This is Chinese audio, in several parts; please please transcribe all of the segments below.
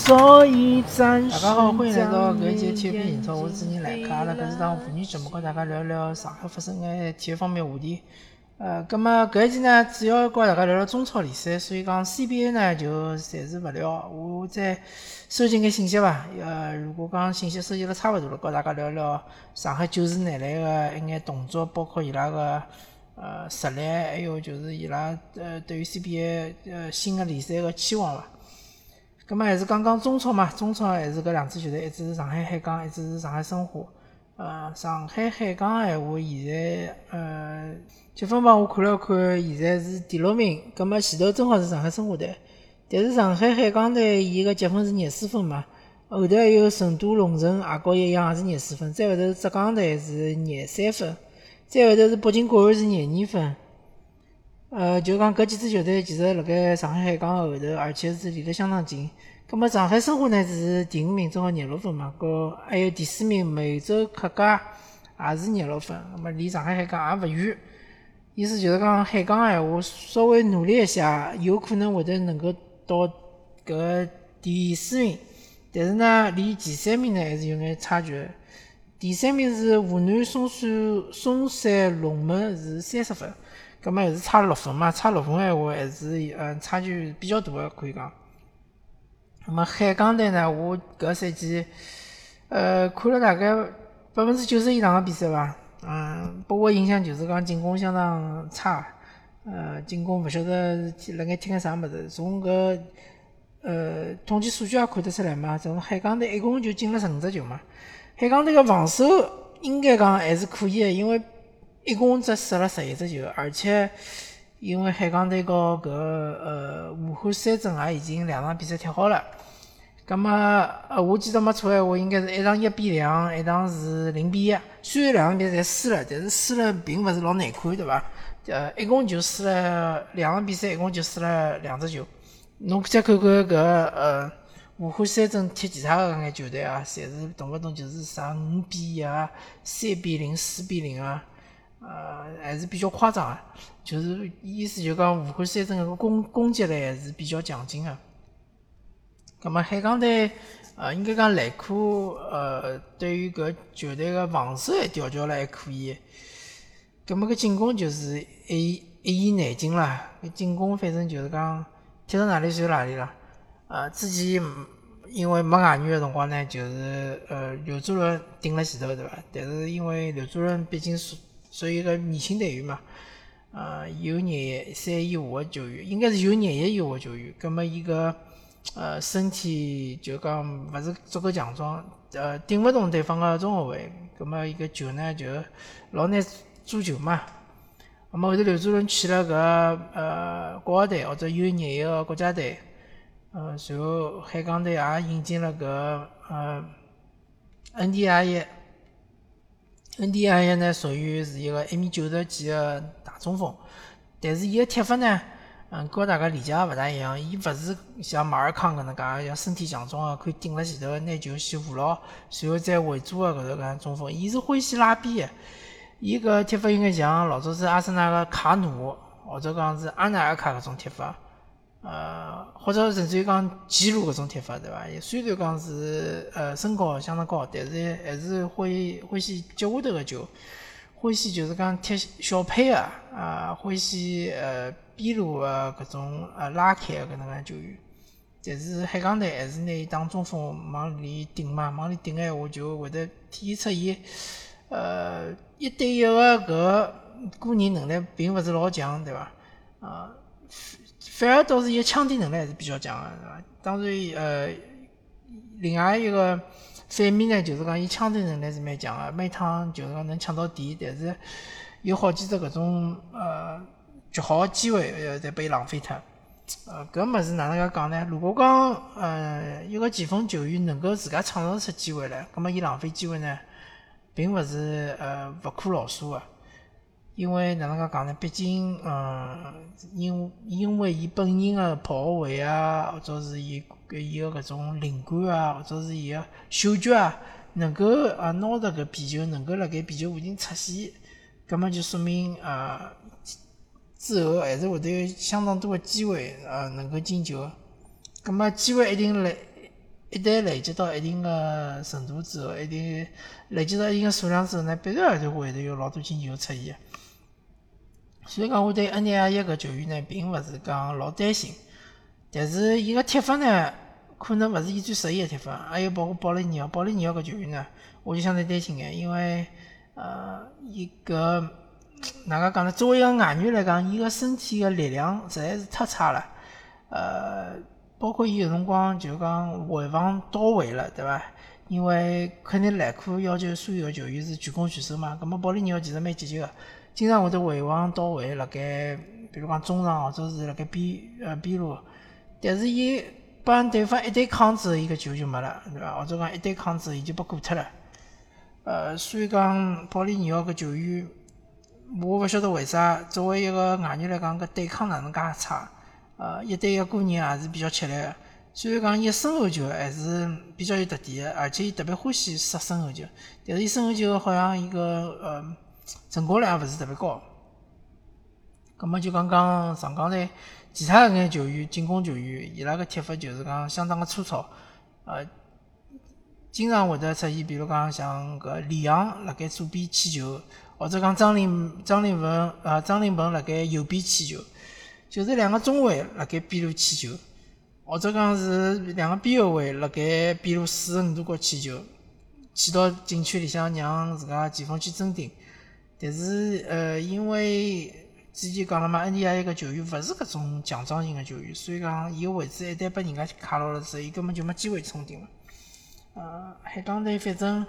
所以暂时大家好，欢迎来到搿一节体育频英超，我是主持人来客。阿拉搿是档妇女节目，跟大家聊聊上海发生的体育方面话题。呃，葛末搿一期呢，主要跟大家聊聊中超联赛，所以讲 CBA 呢就暂时勿聊。我再收集眼信息伐。呃，如果讲信息收集了差勿多了，跟大家聊聊上海九时男篮个一眼动作，包括伊拉个呃实力，还有就是伊拉呃对于 CBA 呃新个联赛个期望伐。葛末还是讲讲中超嘛，中超还是搿两支球队，一支是上海海港，一支是上海申花。呃，上海海港闲话，现在呃。积分榜我看了看，现在是第六名。葛末前头正好是上海申花队，但是上海海港队伊个积分是廿四分嘛。后头还有成都龙城也和伊一样，也是廿四分。再后头浙江队是廿三分，再后头是北京国安是廿二分。呃，就讲搿几支球队其实辣盖上海海港后头，而且是离得相当近。葛末上海申花呢是第五名，正好廿六分嘛。搿还有第四名梅州客家也是廿六分，葛末离上海海港也勿远。意思就是讲，海港闲话稍微努力一下，有可能会得能够到搿第四名。但是呢，离前三名呢还是有眼差距。第三名是湖南嵩山嵩山龙门是三十分，葛末还是差六分嘛，差六分闲话还是嗯差距比较大个可以讲。那么海港队呢，我搿赛季呃看了大概百分之九十以上个比赛伐。嗯，拨我印象就是讲进攻相当差，呃，进攻勿晓得辣盖踢个啥物事。从搿呃统计数据也看得出来嘛，从海港队一共就进了十五只球嘛。海港队个防守应该讲还是可以个，因为一共只射了十一只球，而且因为海港队和搿呃武汉三镇也已经两场比赛踢好了。咁么，呃，我记得没错闲话，应该是一场一比两，一场是零比一。虽然两场比赛输了，但是输了并勿是老难看，对伐？呃，一共就输了两场比赛，一共就输了两只球。侬再看看搿呃武汉三镇踢其他个搿眼球队啊，侪是动勿动就是啥五比一啊、三比零、四比零啊，呃，还是比较夸张啊。就是意思就讲武汉三镇个攻攻击力还是比较强劲个。葛末海港队，呃，应该讲来可，呃，对于搿球队个防守还调教了还可以。葛末搿进攻就是一一言难尽啦。搿进攻反正就是讲踢到哪里算哪里啦。呃，之前因为没外援个辰光呢，就是呃刘主任顶辣前头对伐？但是因为刘主任毕竟属属于一个年轻队员嘛，呃，有廿三以下个球员，应该是有廿一以下个球员。葛末伊个。呃，身体就讲勿是足够强壮，呃，顶勿动对方个中后卫，葛末伊个球呢就老难做球嘛。那么后头刘主任去了搿呃国家队或者 U 廿一个国家队，呃，随后海港队也引进了搿呃 N D I 一，N D I 一呢属于是一个一米九十几的大中锋，但是伊个踢法呢。嗯，跟大家理解也勿大一样。伊勿是像马尔康搿能介，像身体强壮个，可以顶辣前头拿球先护牢，随后再围住个搿头搿中锋。伊是欢喜拉边个，伊搿踢法应该像老早子阿森纳个卡努，或者讲是阿纳尔卡搿种踢法，呃，或者甚至于讲基鲁搿种踢法，对伐？虽然讲是呃身高相当高，但是还是欢欢喜脚下头个球，欢喜就是讲踢小配个啊，欢喜呃。边路个搿种呃拉开搿能介球员，但是海港队还是拿伊当中锋往里顶嘛，往里顶个闲话就会得体现出伊呃一对一个搿个人能力并勿是老强，对伐？啊，反而倒是伊抢点能力还是比较强个，对伐？当然呃，另外一个反面呢，就是讲伊抢点能力是蛮强个，每趟就是讲能抢到点，但是有好几只搿种呃。绝好个机会，呃，再被浪费脱。呃，搿物事哪能介讲呢？如果讲，呃，一个前锋球员能够自家创造出机会来，葛末伊浪费机会呢，并勿是呃勿可饶恕个。因为哪能介讲呢？毕竟，嗯，因因为伊本人个跑位啊，或者是伊伊个搿种灵感啊，或者是伊个嗅觉啊，能够啊拿着搿皮球，能够辣盖皮球附近出现，葛末就说明啊。之后还是会得有相当多的机会，呃，能够进球。葛末机会一定来，一旦累积到一定个程度之后，一定累积到一定个数量之后呢，必然就会得有老多进球出现。所以讲，我对恩尼亚一个球员呢，并勿是讲老担心。但是伊个踢法呢，可能勿是伊最适宜个踢法。还有包括保利尼奥，保利尼奥搿球员呢，我就相对担心眼，因为呃，伊搿哪个讲呢？作为一个外援来讲，伊个身体个力量实在是太差了。呃，包括伊有辰光就讲回防到位了，对伐？因为肯定莱库要求所有球员是全攻全守嘛。葛末保利尼奥其实蛮积极个，经常会得回防到位，辣盖比如讲中场或者是辣盖边呃边路。但是伊帮对方一对抗之后，伊个球就没了，对伐？或者讲一对抗之后，伊就被过脱了。呃，所以讲保利尼奥搿球员，我勿晓得为啥作为一个外援来讲，搿对抗哪能介差？呃，一对一个人也是比较吃力个。虽然讲伊身后球还是比较有特点个，而且伊特别欢喜杀身后球，但是伊身后球好像伊个呃成功率也勿是特别高。葛末就讲讲上港队。其他一眼球员，进攻球员，伊拉个踢法就是讲相当个粗糙，呃，经常会得出现，比如讲像搿李阳辣盖左边起球，或者讲张琳张琳芃呃张琳芃辣盖右边起球，就是两个中卫辣盖边路起球，或者讲是两个边后卫辣盖边路四十五度角起球，起到禁区里向让自家前锋去争顶，但是呃因为。之前讲了嘛，恩尼亚一个球员勿是搿种强壮型个球员，所以讲伊个位置一旦被人家卡牢了之后，伊根本就没机会冲顶了。呃，海港队反正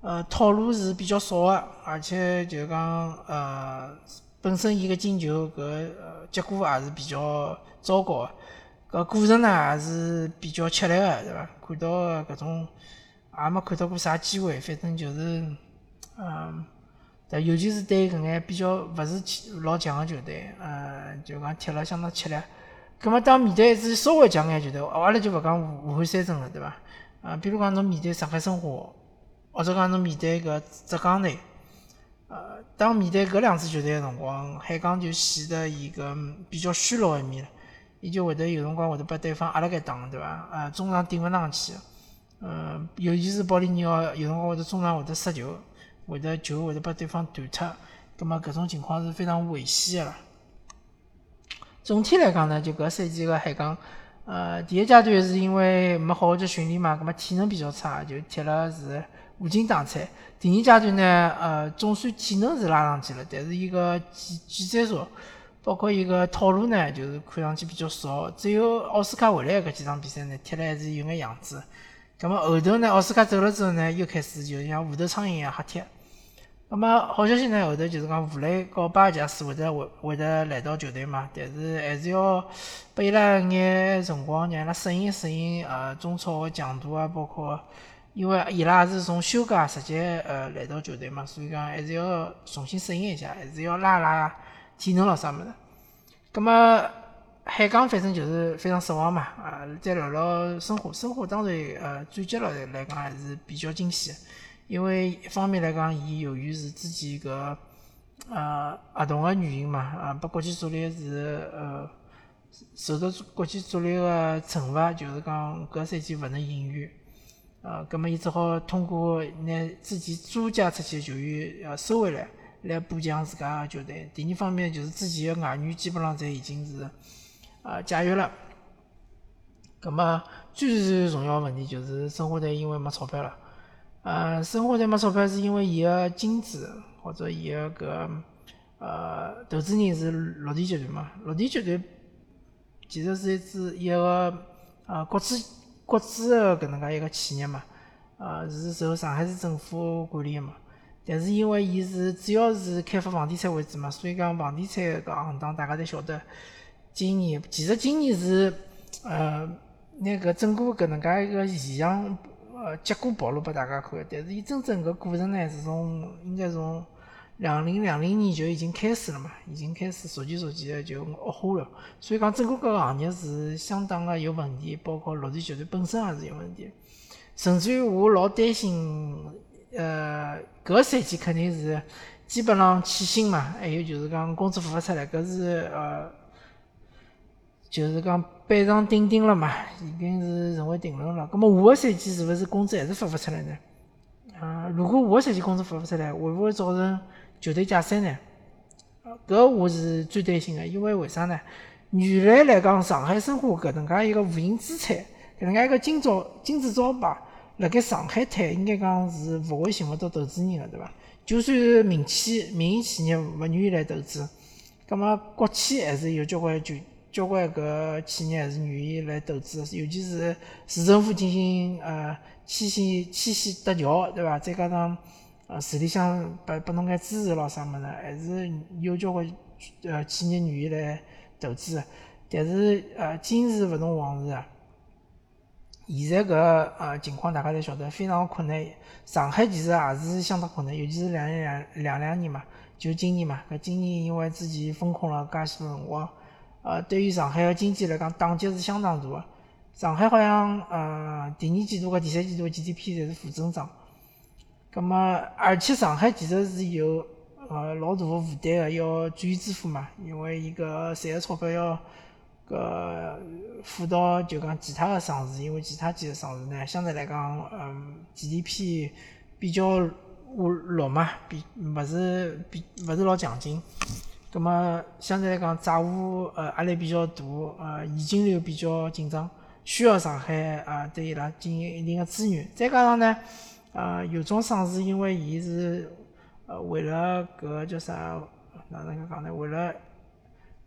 呃套路是比较少个，而且就讲呃本身伊个进球搿呃结果也是比较糟糕个，搿过程呢也是比较吃力个，对伐？看到搿种也没看到过啥机会，反正就是嗯。对尤其是对搿眼比较勿是老强个球队，呃，就讲踢了相当吃力。葛末当面对一支稍微强眼球队，阿拉就勿讲武武汉三镇了，对伐？啊，比如讲侬面对上海申花，或者讲侬面对搿浙江队，呃，当面对搿两支球队个辰光，海港就显得伊个比较虚弱一面了。伊就会得有辰光会得把对方压辣盖打，对伐？啊，中场顶勿上去，嗯，尤其是保利尼奥，有辰光会得中场会得失球。会得球会得把对方断脱，葛末搿种情况是非常危险个。总体来讲呢，就搿赛季个海港，呃，第一阶段是因为没好好去训练嘛，葛末体能比较差，就踢了是无精打采。第二阶段呢，呃，总算体能是拉上去了，但是伊个技技战术，包括伊个套路呢，就是看上去比较少。只有奥斯卡回来搿几场比赛呢，踢了还是有眼样子。葛末后头呢，奥斯卡走了之后呢，又开始就像无头苍蝇一样瞎踢。那么好消息呢，后头就是讲吴磊和巴贾斯会得会会得来到球队嘛，但是还是要拨伊拉一眼辰光，让伊拉适应适应呃中超个强度啊，包括因为伊拉也是从休假直接呃来到球队嘛，所以讲还是要重新适应一下，还是要拉拉体能咯啥物事。葛么海港反正就是非常失望嘛，啊，再聊聊申花，申花当然呃转接了来讲还是比较惊喜。因为一方面来讲，伊由于是之前搿呃合同个原因嘛，啊，拨国际足联是呃受到国际足联个惩罚，就是讲搿赛季勿能引援，呃，葛末伊只好通过拿之前租借出去个球员呃收回来，来补强自家个球队。第二方面就是之前个外援基本上侪已经是呃解约了，葛末最最重要个问题就是申花队因为没钞票了。呃，申花队没钞票是因为伊个金主或者伊个搿呃投资人是绿地集团嘛？绿地集团其实是一支一个呃国资国资个搿能介一个企业嘛，呃是受上海市政府管理个嘛。但是因为伊是主要是开发房地产为主嘛，所以讲房地产搿行当大家侪晓得。今年其实今年是呃拿搿整个搿能介一个现象。呃，结果暴露拨大家看，但是伊真正搿过程呢，是从应该从两零两零年就已经开始了嘛，已经开始逐渐逐渐的就恶化了。所以讲，整个搿个行业是相当个有问题，包括绿地集团本身也是有问题。甚至于我老担心，呃，搿赛季肯定是基本上欠薪嘛，还有就是讲工资付勿出来，搿是呃。就是讲板上钉钉了嘛，已经是成为定论了。咁么下个赛季是勿是工资还是发勿出来呢？啊，如果下个赛季工资发勿出来，会勿会造成球队解散呢？搿我是最担心个，因为为啥呢？原来来讲，上海申花搿能介一个无形资产，搿能介一个金招金字招牌，辣盖上海滩应该讲是勿会寻勿到投资人个，对伐？就算民企、民营企业勿愿意来投资，葛末国企还是有交关就交关搿企业还是愿意来投资，尤其是市政府进行呃牵线牵线搭桥，对伐？再加上呃市里向拨拨侬眼支持咯啥物事，还是有交关呃企业愿意来。投资，但是呃，今时勿同往日啊。现在搿呃情况，大家侪晓得，非常困难。上海其实也是相当困难，尤其是两两两两年嘛，就今年嘛。搿今年因为之前封控了介许多辰光，呃，对于上海的经济来讲，打击是相当大的。上海好像呃第二季度和第三季度 GDP 侪是负增长。葛末，而且上海其实是有。呃，老大的负担的，要转移支付嘛，因为伊搿赚的钞票要搿付到就讲其他的省市，因为其他几个省市呢，相对来讲，嗯，GDP 比较弱嘛，比勿是比勿是老强劲，葛末相对来讲债务呃压力比较大，呃现金流比较紧张，需要上海啊对伊拉进行一定个支援，再加上呢，呃有种省市因为伊是。呃，为了搿叫啥？哪能介讲呢？为了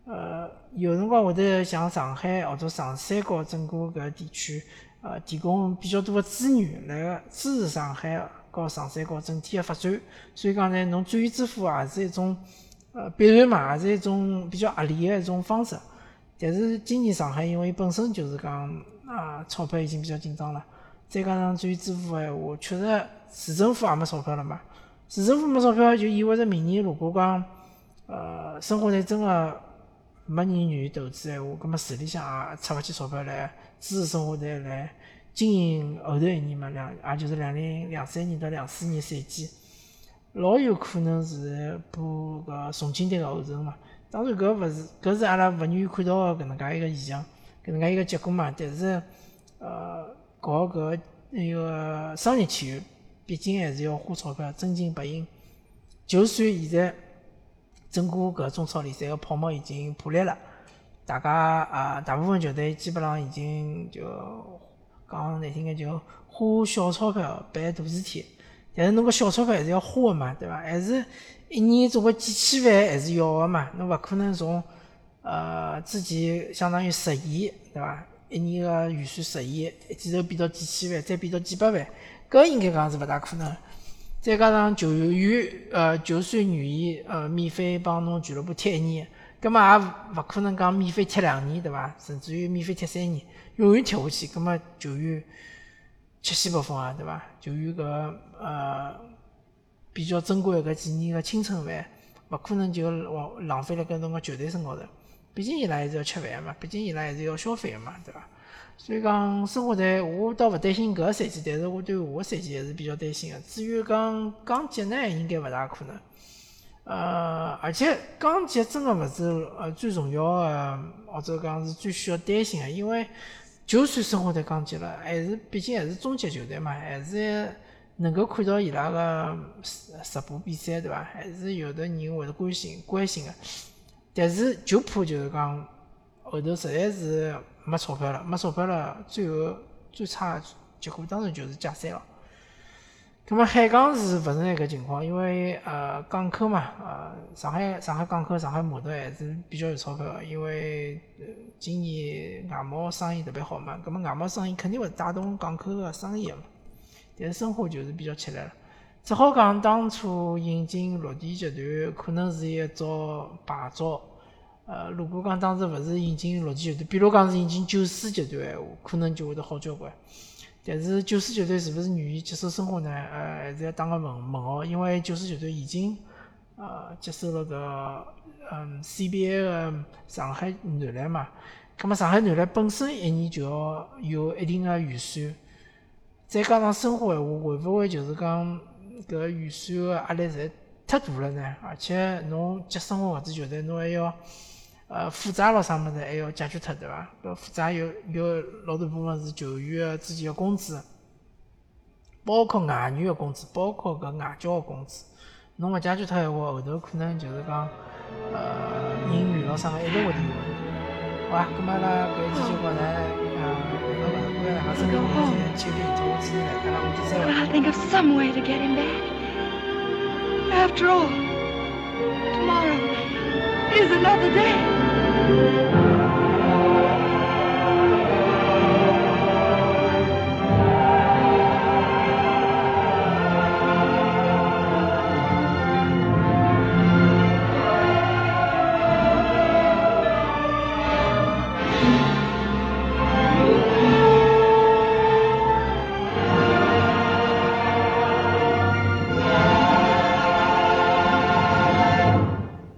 呃，有辰光会得向上海或者长三角整个搿地区呃提供比较多的资源来支持上海和长三角整体的发展。所以讲呢，侬转移支付也是一种呃必然嘛，也是一种比较合理的一种方式。但是今年上海因为本身就是讲啊钞票已经比较紧张了，再加上转移支付闲话，确实市政府也没钞票了嘛。市政府没钞票，就意味着明年如果讲，呃，生活队真个没人愿意投资闲话，葛末市里向也出勿起钞票来支持生活队来经营后头一年嘛，两也就是两零两三年到两四年赛季，老有可能是步搿重庆队个后尘嘛。当然搿勿是搿是阿拉勿愿意看到个搿能介一个现象，搿能介一个结果嘛。但是，呃，搞搿那个商业体育。毕竟还是要花钞票，真金白银。就算现在整个搿中超联赛个泡沫已经破裂了，大家啊，大部分球队基本上已经就讲难听点，就花小钞票办大事体。但是侬个小钞票还是要花个嘛，对伐？还是一年总归几千万还是要个嘛。侬勿可能从呃之前相当于十亿，对伐？一年个预算十亿，一记头变到几千万，再变到几百万。搿应该讲是勿大可能，再加上球员，呃，就算愿意，呃，免费帮侬俱乐部踢一年，葛末也勿可能讲免费踢两年，对伐？甚至于免费踢三年，永远踢下去，葛末球员吃西不风啊，对伐？由于搿呃比较珍贵搿几年个青春饭，勿可能就浪浪费辣搿侬个球队身高头，毕竟伊拉还是要吃饭嘛，毕竟伊拉还是要消费个嘛，对伐？所以讲，生活在我倒勿担心搿个赛季，但是我对下个赛季还是比较担心个。至于讲降级呢，应该勿大可能。呃，而且降级真个勿是呃最重要个，或者讲是最需要担心个，因为就算生活队降级了，还是毕竟还是中级球队嘛，还是能够看到伊拉个直播比赛，对伐？还是有的人会得关心关心个。但是就怕就是讲后头实在是。没钞票了，没钞票了，最后最差结果当然就是解散了。那么海港是勿是那个情况？因为呃港口嘛，呃上海上海港口、上海码头还是比较有钞票因为今年外贸生意特别好嘛，那么外贸生意肯定会带动港口的生意嘛。但是生活就是比较吃力了，只好讲当初引进绿地集团可能是一招败招。呃，如果讲当时勿是引进绿地集团，比如讲是引进九四集团闲话，可能就会得好交关。但是九四集团是勿是愿意接受生活呢？呃，还是要打个问问号，因为九四集团已经呃接受了个嗯 CBA 个上海男篮嘛。葛末上海男篮本身一年就要有一定个预算，再加上生活闲话，会勿会就是讲搿预算个压力实在太大了呢？而且侬接生活搿支球队，侬还要。呃负债咯啥么子还要解决脱，对伐？搿负债有有老大部分是球员个自己个工资，包括外援个工资，包括搿外教个工资。侬勿解决脱闲话，后头可能就是讲，呃，人员咯啥个一直会得有。好伐？咁么阿拉搿一期就讲呢，呃，聊到搿搭，感谢大家收听今天秋天从我主持人来，阿拉下期再会。Thank you.